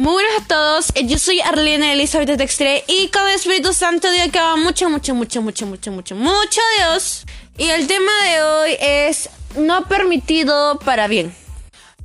Muy buenas a todos, eh, yo soy Arlene Elizabeth Textre y con el Espíritu Santo que va mucho, mucho, mucho, mucho, mucho, mucho, mucho Dios. Y el tema de hoy es no permitido para bien.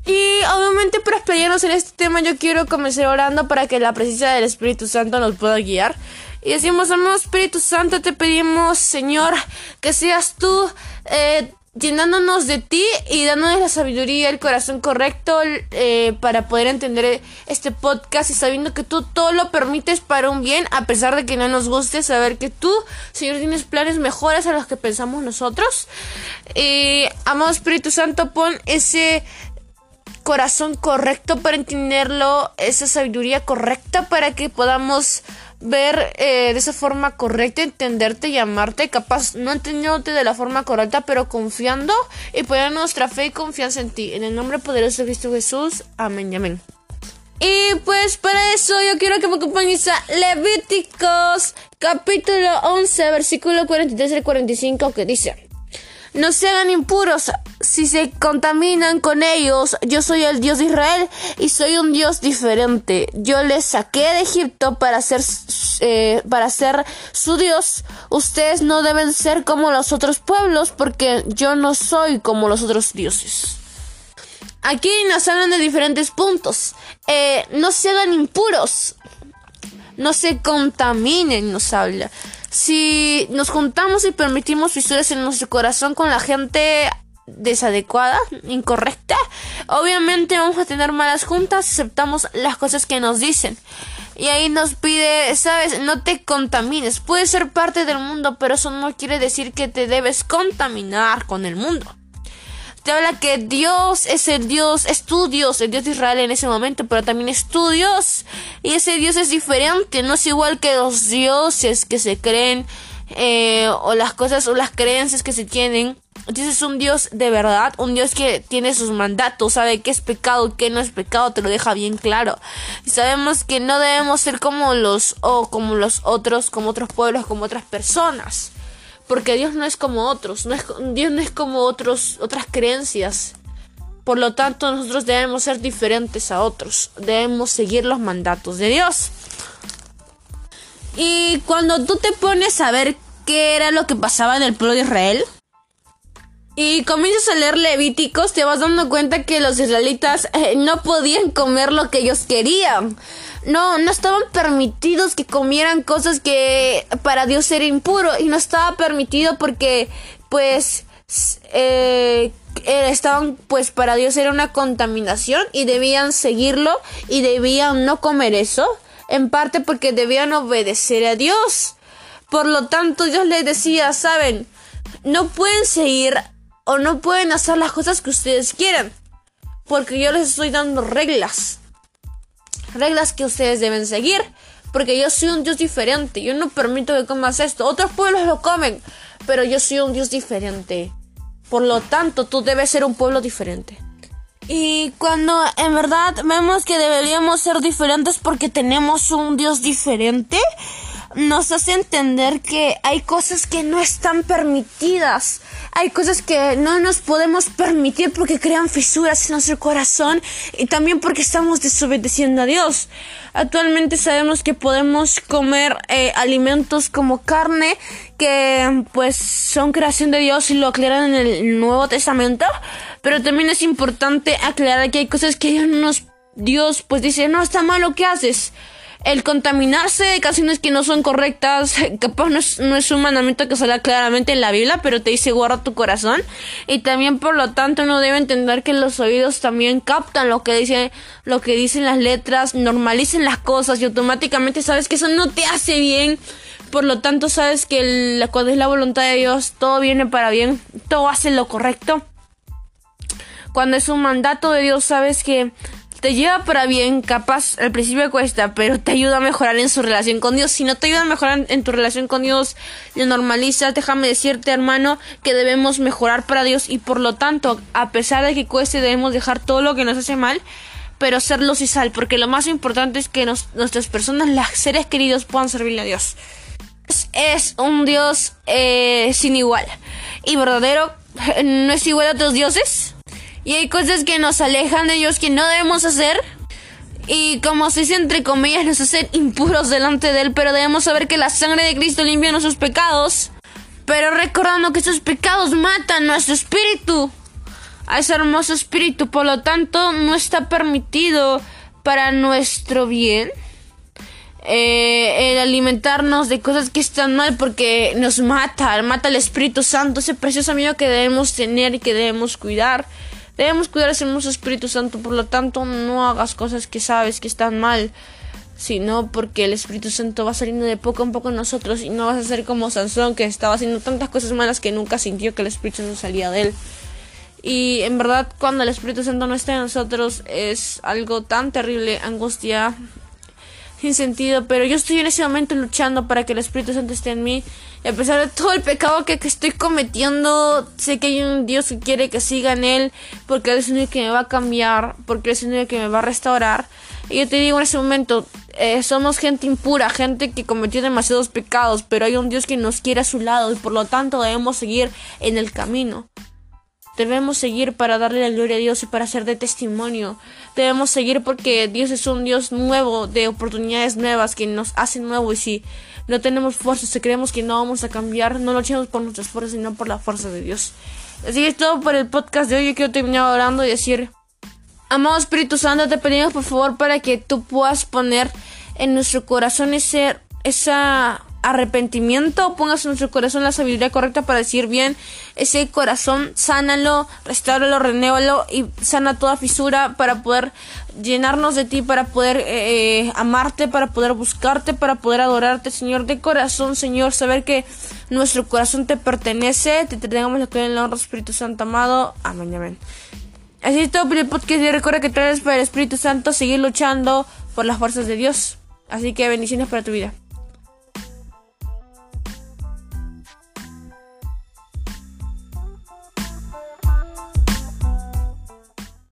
Y obviamente para explayarnos en este tema yo quiero comenzar orando para que la presencia del Espíritu Santo nos pueda guiar. Y decimos, amado Espíritu Santo, te pedimos, Señor, que seas tú eh, llenándonos de ti y dándonos la sabiduría, el corazón correcto eh, para poder entender este podcast y sabiendo que tú todo lo permites para un bien, a pesar de que no nos guste, saber que tú, Señor, tienes planes mejores a los que pensamos nosotros. Amado Espíritu Santo, pon ese corazón correcto para entenderlo, esa sabiduría correcta para que podamos ver eh, de esa forma correcta, entenderte y amarte, capaz no entendiéndote de la forma correcta, pero confiando y poniendo nuestra fe y confianza en ti. En el nombre poderoso de Cristo Jesús. Amén y amén. Y pues para eso yo quiero que me acompañes a Levíticos capítulo 11 versículo 43 al 45 que dice no se hagan impuros si se contaminan con ellos. Yo soy el Dios de Israel y soy un Dios diferente. Yo les saqué de Egipto para ser, eh, para ser su Dios. Ustedes no deben ser como los otros pueblos porque yo no soy como los otros dioses. Aquí nos hablan de diferentes puntos. Eh, no se hagan impuros. No se contaminen, nos habla si nos juntamos y permitimos fisuras en nuestro corazón con la gente desadecuada, incorrecta, obviamente vamos a tener malas juntas, aceptamos las cosas que nos dicen. Y ahí nos pide, sabes, no te contamines. Puedes ser parte del mundo, pero eso no quiere decir que te debes contaminar con el mundo te habla que Dios es el Dios, es tu Dios, el Dios de Israel en ese momento, pero también es tu Dios. Y ese Dios es diferente, no es igual que los dioses que se creen, eh, o las cosas o las creencias que se tienen. Dios es un Dios de verdad, un Dios que tiene sus mandatos, sabe qué es pecado qué no es pecado, te lo deja bien claro. Y sabemos que no debemos ser como los o como los otros, como otros pueblos, como otras personas. Porque Dios no es como otros, no es, Dios no es como otros, otras creencias. Por lo tanto, nosotros debemos ser diferentes a otros. Debemos seguir los mandatos de Dios. Y cuando tú te pones a ver qué era lo que pasaba en el pueblo de Israel, y comienzas a leer Levíticos, te vas dando cuenta que los israelitas eh, no podían comer lo que ellos querían no, no estaban permitidos que comieran cosas que para Dios era impuro y no estaba permitido porque pues eh, estaban pues para Dios era una contaminación y debían seguirlo y debían no comer eso en parte porque debían obedecer a Dios. Por lo tanto Dios les decía saben no pueden seguir o no pueden hacer las cosas que ustedes quieran porque yo les estoy dando reglas reglas que ustedes deben seguir. Porque yo soy un Dios diferente. Yo no permito que comas esto. Otros pueblos lo comen. Pero yo soy un Dios diferente. Por lo tanto, tú debes ser un pueblo diferente. Y cuando en verdad vemos que deberíamos ser diferentes porque tenemos un Dios diferente, nos hace entender que hay cosas que no están permitidas. Hay cosas que no nos podemos permitir porque crean fisuras en nuestro corazón y también porque estamos desobedeciendo a Dios. Actualmente sabemos que podemos comer eh, alimentos como carne que pues son creación de Dios y lo aclaran en el Nuevo Testamento, pero también es importante aclarar que hay cosas que Dios nos Dios pues dice, "No está mal lo que haces." El contaminarse de canciones que no son correctas, capaz no es, no es un mandamiento que sale claramente en la Biblia, pero te dice guarda tu corazón. Y también por lo tanto uno debe entender que los oídos también captan lo que dice, lo que dicen las letras, normalicen las cosas y automáticamente sabes que eso no te hace bien. Por lo tanto sabes que cuando es la voluntad de Dios todo viene para bien, todo hace lo correcto. Cuando es un mandato de Dios sabes que te lleva para bien, capaz al principio cuesta, pero te ayuda a mejorar en su relación con Dios. Si no te ayuda a mejorar en tu relación con Dios, lo normalizas. Déjame decirte, hermano, que debemos mejorar para Dios y por lo tanto, a pesar de que cueste, debemos dejar todo lo que nos hace mal, pero ser luz sal, porque lo más importante es que nuestras personas, los seres queridos, puedan servirle a Dios. Es un Dios eh, sin igual y verdadero. No es igual a otros dioses y hay cosas que nos alejan de Dios que no debemos hacer. Y como se dice entre comillas, nos hacen impuros delante de Él, pero debemos saber que la sangre de Cristo limpia nuestros pecados. Pero recordando que esos pecados matan nuestro espíritu, a ese hermoso espíritu, por lo tanto no está permitido para nuestro bien eh, el alimentarnos de cosas que están mal porque nos mata, mata el Espíritu Santo, ese precioso amigo que debemos tener y que debemos cuidar. Debemos cuidar ese hermoso Espíritu Santo, por lo tanto no hagas cosas que sabes que están mal, sino porque el Espíritu Santo va saliendo de poco a poco en nosotros y no vas a ser como Sansón que estaba haciendo tantas cosas malas que nunca sintió que el Espíritu Santo salía de él. Y en verdad cuando el Espíritu Santo no está en nosotros es algo tan terrible, angustia, sin sentido, pero yo estoy en ese momento luchando para que el Espíritu Santo esté en mí. Y a pesar de todo el pecado que, estoy cometiendo, sé que hay un Dios que quiere que siga en Él, porque Él es el único que me va a cambiar, porque Él es el único que me va a restaurar. Y yo te digo en ese momento, eh, somos gente impura, gente que cometió demasiados pecados, pero hay un Dios que nos quiere a su lado y por lo tanto debemos seguir en el camino. Debemos seguir para darle la gloria a Dios y para ser de testimonio. Debemos seguir porque Dios es un Dios nuevo, de oportunidades nuevas, que nos hace nuevo. Y si no tenemos fuerzas, si creemos que no vamos a cambiar, no luchemos por nuestras fuerzas, sino por la fuerza de Dios. Así que es todo por el podcast de hoy. Yo quiero terminar orando y decir, amado Espíritu Santo, te pedimos por favor para que tú puedas poner en nuestro corazón ese, esa arrepentimiento, pongas en nuestro corazón la sabiduría correcta para decir bien ese corazón, sánalo, restáuralo, renévalo y sana toda fisura para poder llenarnos de ti, para poder eh, amarte, para poder buscarte, para poder adorarte, Señor, de corazón, Señor, saber que nuestro corazón te pertenece, te tengamos la en el honra, Espíritu Santo amado. Amén, amén. Así es todo por el podcast y recuerda que traes para el Espíritu Santo seguir luchando por las fuerzas de Dios. Así que bendiciones para tu vida.